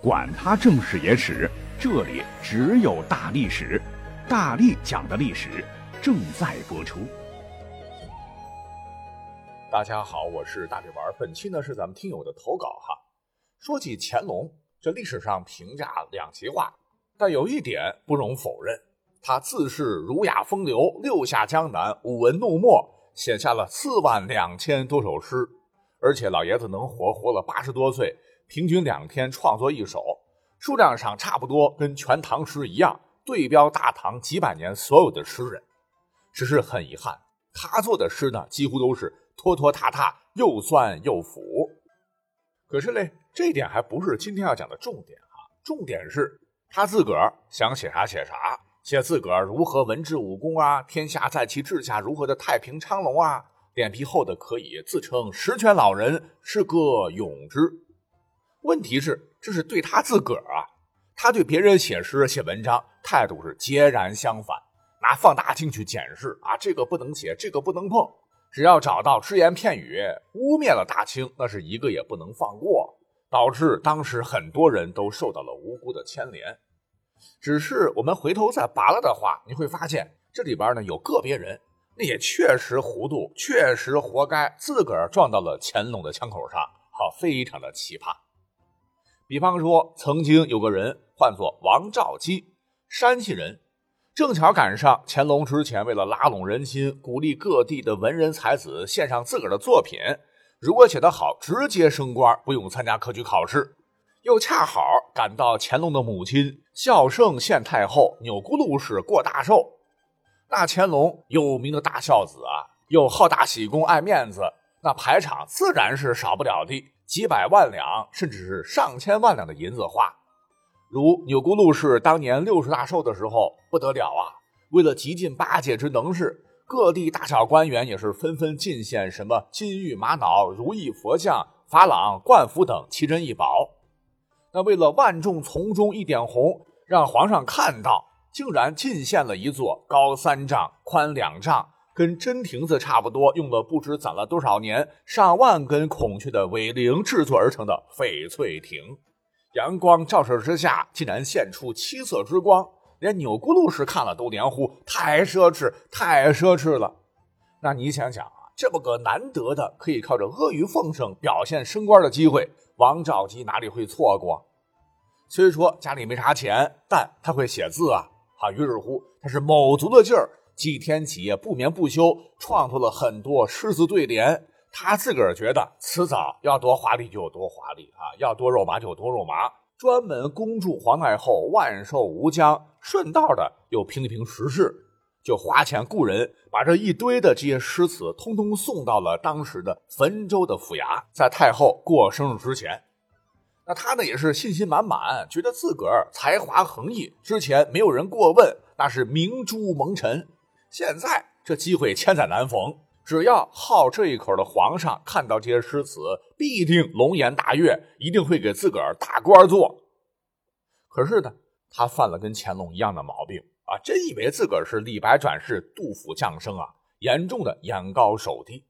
管他正史野史，这里只有大历史，大力讲的历史正在播出。大家好，我是大力丸，本期呢是咱们听友的投稿哈。说起乾隆，这历史上评价两极化，但有一点不容否认，他自是儒雅风流，六下江南，舞文弄墨，写下了四万两千多首诗，而且老爷子能活活了八十多岁。平均两天创作一首，数量上差不多跟《全唐诗》一样，对标大唐几百年所有的诗人。只是很遗憾，他做的诗呢，几乎都是拖拖沓沓，又酸又腐。可是嘞，这点还不是今天要讲的重点啊！重点是他自个儿想写啥写啥，写自个儿如何文治武功啊，天下在其治下如何的太平昌隆啊，脸皮厚的可以自称十全老人，诗歌咏之。问题是，这是对他自个儿啊，他对别人写诗写文章态度是截然相反，拿放大镜去检视啊，这个不能写，这个不能碰，只要找到只言片语污蔑了大清，那是一个也不能放过，导致当时很多人都受到了无辜的牵连。只是我们回头再拔了的话，你会发现这里边呢有个别人，那也确实糊涂，确实活该，自个儿撞到了乾隆的枪口上，好，非常的奇葩。比方说，曾经有个人唤作王兆基，山西人，正巧赶上乾隆之前为了拉拢人心，鼓励各地的文人才子献上自个儿的作品，如果写得好，直接升官，不用参加科举考试。又恰好赶到乾隆的母亲孝圣献太后钮钴禄氏过大寿，那乾隆有名的大孝子啊，又好大喜功，爱面子，那排场自然是少不了的。几百万两，甚至是上千万两的银子花，如钮钴禄氏当年六十大寿的时候，不得了啊！为了极尽八戒之能事，各地大小官员也是纷纷进献什么金玉玛瑙、如意佛像、珐琅、冠服等奇珍异宝。那为了万众从中一点红，让皇上看到，竟然进献了一座高三丈、宽两丈。跟真亭子差不多，用了不知攒了多少年、上万根孔雀的尾翎制作而成的翡翠亭，阳光照射之下，竟然现出七色之光，连钮钴禄氏看了都连呼：“太奢侈，太奢侈了！”那你想想啊，这么个难得的可以靠着阿谀奉承表现升官的机会，王兆基哪里会错过？虽说家里没啥钱，但他会写字啊！啊，于是乎，他是卯足了劲儿。几天几夜不眠不休，创作了很多诗词对联。他自个儿觉得辞藻要多华丽就有多华丽啊，要多肉麻就有多肉麻。专门恭祝皇太后万寿无疆，顺道的又评一评时事，就花钱雇人把这一堆的这些诗词通通送到了当时的汾州的府衙，在太后过生日之前。那他呢也是信心满满，觉得自个儿才华横溢，之前没有人过问，那是明珠蒙尘。现在这机会千载难逢，只要好这一口的皇上看到这些诗词，必定龙颜大悦，一定会给自个儿大官做。可是呢，他犯了跟乾隆一样的毛病啊，真以为自个儿是李白转世、杜甫降生啊，严重的眼高手低。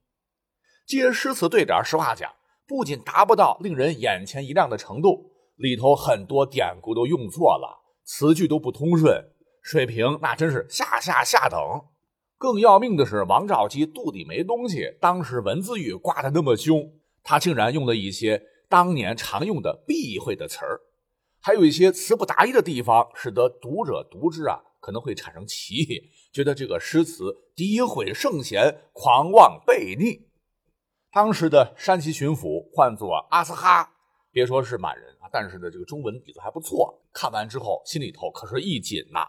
这些诗词对联，实话讲，不仅达不到令人眼前一亮的程度，里头很多典故都用错了，词句都不通顺。水平那真是下下下等，更要命的是王兆基肚里没东西，当时文字狱刮得那么凶，他竟然用了一些当年常用的避讳的词儿，还有一些词不达意的地方，使得读者读之啊可能会产生歧义，觉得这个诗词诋毁圣贤，狂妄悖逆。当时的山西巡抚唤作阿斯哈，别说是满人啊，但是呢这个中文底子还不错，看完之后心里头可是一紧呐。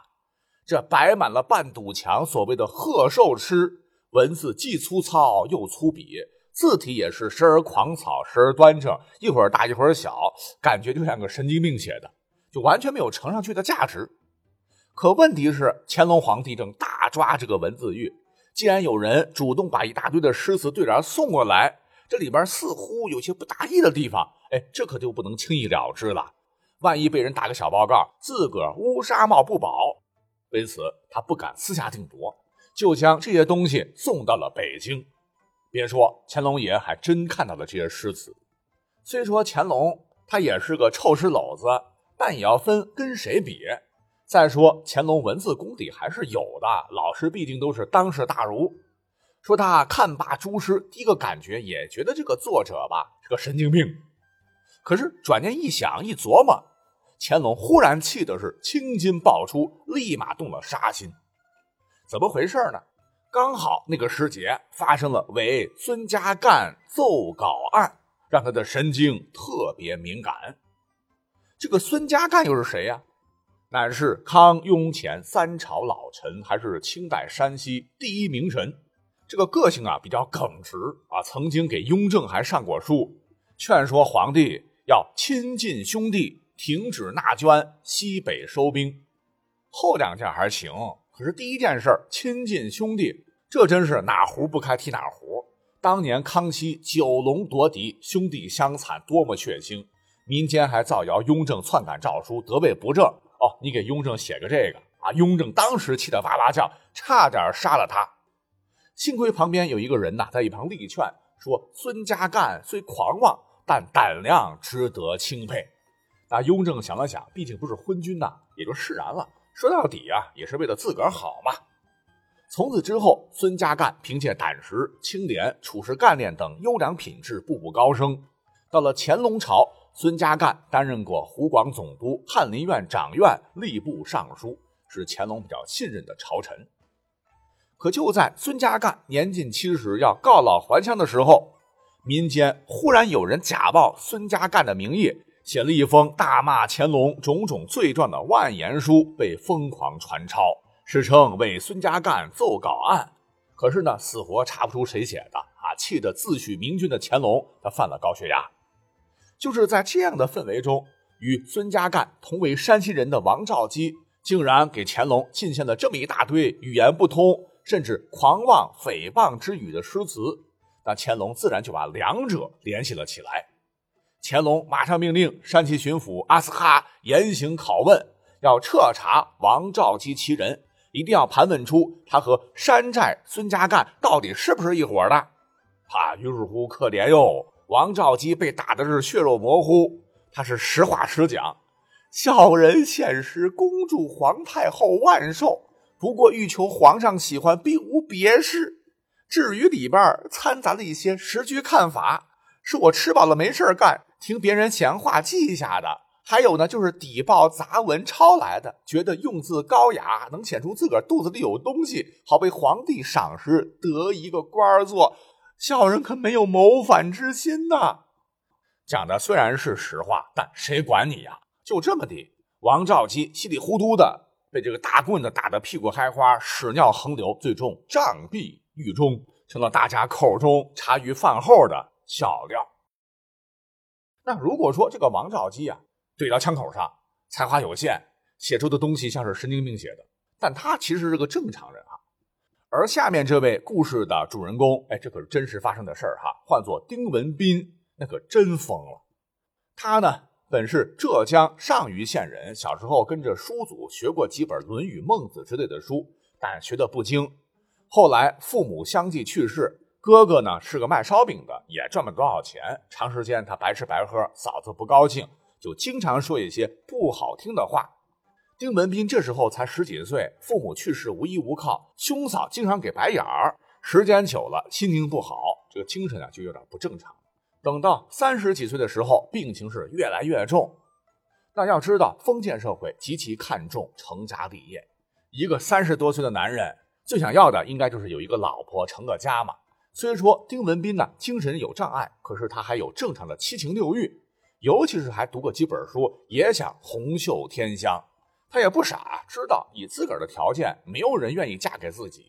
这摆满了半堵墙，所谓的贺寿诗，文字既粗糙又粗鄙，字体也是时而狂草，时而端正，一会儿大一会儿小，感觉就像个神经病写的，就完全没有呈上去的价值。可问题是，乾隆皇帝正大抓这个文字狱，既然有人主动把一大堆的诗词对联送过来，这里边似乎有些不大意的地方，哎，这可就不能轻易了之了。万一被人打个小报告，自个乌纱帽不保。为此，他不敢私下定夺，就将这些东西送到了北京。别说乾隆爷还真看到了这些诗词。虽说乾隆他也是个臭诗篓子，但也要分跟谁比。再说乾隆文字功底还是有的，老师毕竟都是当世大儒。说他看罢诸诗，第一个感觉也觉得这个作者吧是个神经病。可是转念一想，一琢磨，乾隆忽然气的是青筋爆出，立马动了杀心。怎么回事呢？刚好那个时节发生了为孙家干奏稿案，让他的神经特别敏感。这个孙家干又是谁呀？乃是康雍乾三朝老臣，还是清代山西第一名臣。这个个性啊比较耿直啊，曾经给雍正还上过书，劝说皇帝要亲近兄弟，停止纳捐，西北收兵。后两件还行，可是第一件事亲近兄弟，这真是哪壶不开提哪壶。当年康熙九龙夺嫡，兄弟相残，多么血腥！民间还造谣雍正篡改诏书，得位不正。哦，你给雍正写个这个啊！雍正当时气得哇哇叫，差点杀了他。幸亏旁边有一个人呐，在一旁力劝，说：“孙家干虽狂妄，但胆量值得钦佩。”那雍正想了想，毕竟不是昏君呐，也就释然了。说到底啊，也是为了自个儿好嘛。从此之后，孙家淦凭借胆识、清廉、处事干练等优良品质，步步高升。到了乾隆朝。孙家淦担任过湖广总督、翰林院掌院、吏部尚书，是乾隆比较信任的朝臣。可就在孙家淦年近七十要告老还乡的时候，民间忽然有人假报孙家淦的名义，写了一封大骂乾隆种种罪状的万言书，被疯狂传抄，史称为孙家干奏稿案。可是呢，死活查不出谁写的啊！气得自诩明君的乾隆，他犯了高血压。就是在这样的氛围中，与孙家干同为山西人的王兆基，竟然给乾隆进献了这么一大堆语言不通，甚至狂妄诽谤之语的诗词。那乾隆自然就把两者联系了起来。乾隆马上命令山西巡抚阿斯哈严刑拷问，要彻查王兆基其人，一定要盘问出他和山寨孙家干到底是不是一伙的。啊，于是乎，可怜哟。王兆基被打的是血肉模糊，他是实话实讲。小人现实恭祝皇太后万寿，不过欲求皇上喜欢，并无别事。至于里边掺杂了一些时局看法，是我吃饱了没事干，听别人闲话记下的。还有呢，就是底报杂文抄来的，觉得用字高雅，能显出自个儿肚子里有东西，好被皇帝赏识，得一个官儿做。小人可没有谋反之心呐！讲的虽然是实话，但谁管你呀？就这么的，王兆基稀里糊涂的被这个大棍子打得屁股开花，屎尿横流，最终杖毙狱中，成了大家口中茶余饭后的小料。那如果说这个王兆基啊，怼到枪口上，才华有限，写出的东西像是神经病写的，但他其实是个正常人啊。而下面这位故事的主人公，哎，这可是真实发生的事儿哈，换作丁文斌，那可真疯了。他呢，本是浙江上虞县人，小时候跟着叔祖学过几本《论语》《孟子》之类的书，但学的不精。后来父母相继去世，哥哥呢是个卖烧饼的，也赚不了多少钱。长时间他白吃白喝，嫂子不高兴，就经常说一些不好听的话。丁文斌这时候才十几岁，父母去世，无依无靠，兄嫂经常给白眼儿，时间久了，心情不好，这个精神啊就有点不正常。等到三十几岁的时候，病情是越来越重。那要知道，封建社会极其看重成家立业，一个三十多岁的男人最想要的应该就是有一个老婆，成个家嘛。虽说丁文斌呢精神有障碍，可是他还有正常的七情六欲，尤其是还读过几本书，也想红袖添香。他也不傻，知道以自个儿的条件，没有人愿意嫁给自己，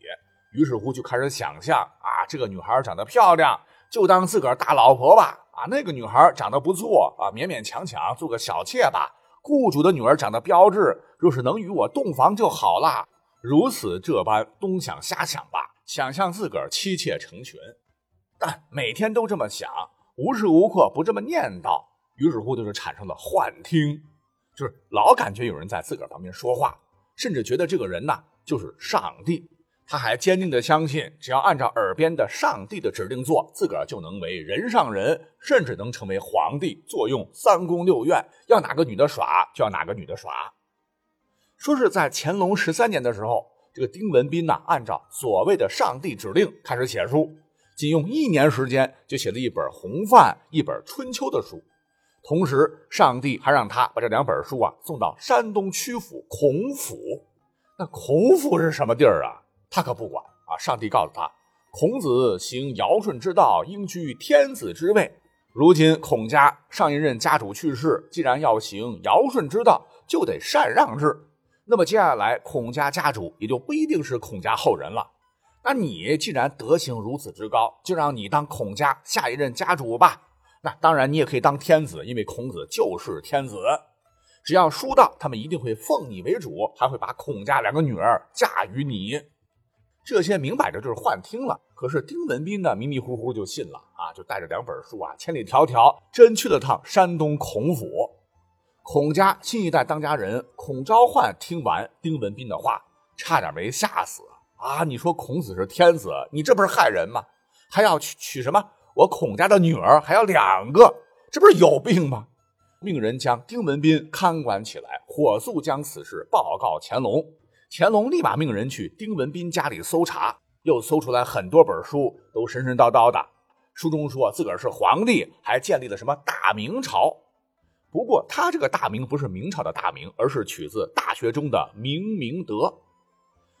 于是乎就开始想象啊，这个女孩长得漂亮，就当自个儿大老婆吧；啊，那个女孩长得不错啊，勉勉强强做个小妾吧。雇主的女儿长得标致，若是能与我洞房就好了。如此这般东想瞎想吧，想象自个儿妻妾成群，但每天都这么想，无时无刻不这么念叨，于是乎就是产生了幻听。就是老感觉有人在自个儿旁边说话，甚至觉得这个人呐就是上帝。他还坚定的相信，只要按照耳边的上帝的指令做，自个儿就能为人上人，甚至能成为皇帝，坐拥三宫六院，要哪个女的耍就要哪个女的耍。说是在乾隆十三年的时候，这个丁文斌呐，按照所谓的上帝指令开始写书，仅用一年时间就写了一本《红范》，一本《春秋》的书。同时，上帝还让他把这两本书啊送到山东曲阜孔府。那孔府是什么地儿啊？他可不管啊！上帝告诉他，孔子行尧舜之道，应居天子之位。如今孔家上一任家主去世，既然要行尧舜之道，就得禅让制。那么接下来，孔家家主也就不一定是孔家后人了。那你既然德行如此之高，就让你当孔家下一任家主吧。那当然，你也可以当天子，因为孔子就是天子。只要书到，他们一定会奉你为主，还会把孔家两个女儿嫁与你。这些明摆着就是幻听了，可是丁文斌呢，迷迷糊糊就信了啊，就带着两本书啊，千里迢迢真去了趟山东孔府。孔家新一代当家人孔昭焕听完丁文斌的话，差点没吓死啊！你说孔子是天子，你这不是害人吗？还要娶娶什么？我孔家的女儿还要两个，这不是有病吗？命人将丁文斌看管起来，火速将此事报告乾隆。乾隆立马命人去丁文斌家里搜查，又搜出来很多本书，都神神叨叨的。书中说自个儿是皇帝，还建立了什么大明朝。不过他这个大名不是明朝的大名，而是取自大学中的明明德。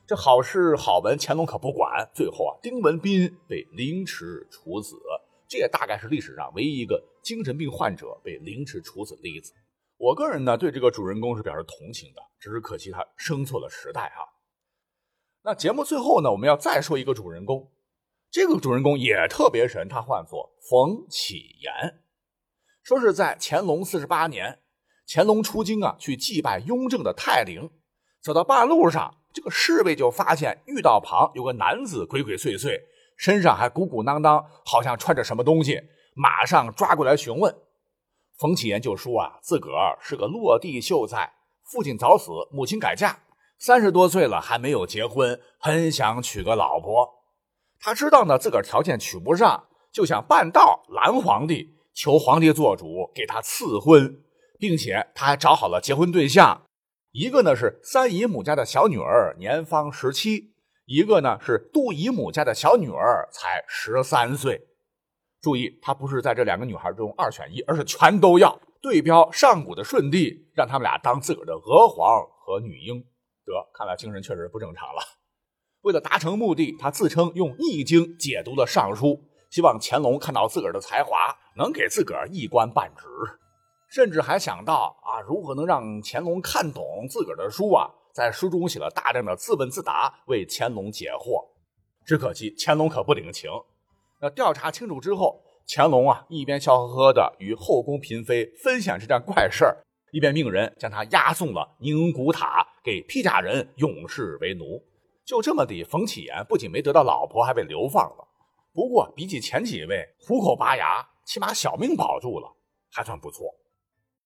这好事好文，乾隆可不管。最后啊，丁文斌被凌迟处死，这也大概是历史上唯一一个精神病患者被凌迟处死的例子。我个人呢，对这个主人公是表示同情的，只是可惜他生错了时代哈。那节目最后呢，我们要再说一个主人公，这个主人公也特别神，他唤作冯启言。说是在乾隆四十八年，乾隆出京啊，去祭拜雍正的泰陵，走到半路上，这个侍卫就发现御道旁有个男子鬼鬼祟祟，身上还鼓鼓囊囊，好像穿着什么东西，马上抓过来询问。冯启言就说啊，自个儿是个落地秀才，父亲早死，母亲改嫁，三十多岁了还没有结婚，很想娶个老婆。他知道呢，自个儿条件娶不上，就想办道拦皇帝，求皇帝做主给他赐婚，并且他还找好了结婚对象，一个呢是三姨母家的小女儿，年方十七；一个呢是杜姨母家的小女儿，才十三岁。注意，他不是在这两个女孩中二选一，而是全都要对标上古的舜帝，让他们俩当自个儿的娥皇和女英。得，看来精神确实不正常了。为了达成目的，他自称用《易经》解读了《尚书》，希望乾隆看到自个儿的才华，能给自个儿一官半职，甚至还想到啊，如何能让乾隆看懂自个儿的书啊？在书中写了大量的自问自答，为乾隆解惑。只可惜乾隆可不领情。那调查清楚之后，乾隆啊一边笑呵呵的与后宫嫔妃分享这件怪事儿，一边命人将他押送了宁古塔，给披甲人永世为奴。就这么的，冯启言不仅没得到老婆，还被流放了。不过比起前几位，虎口拔牙，起码小命保住了，还算不错。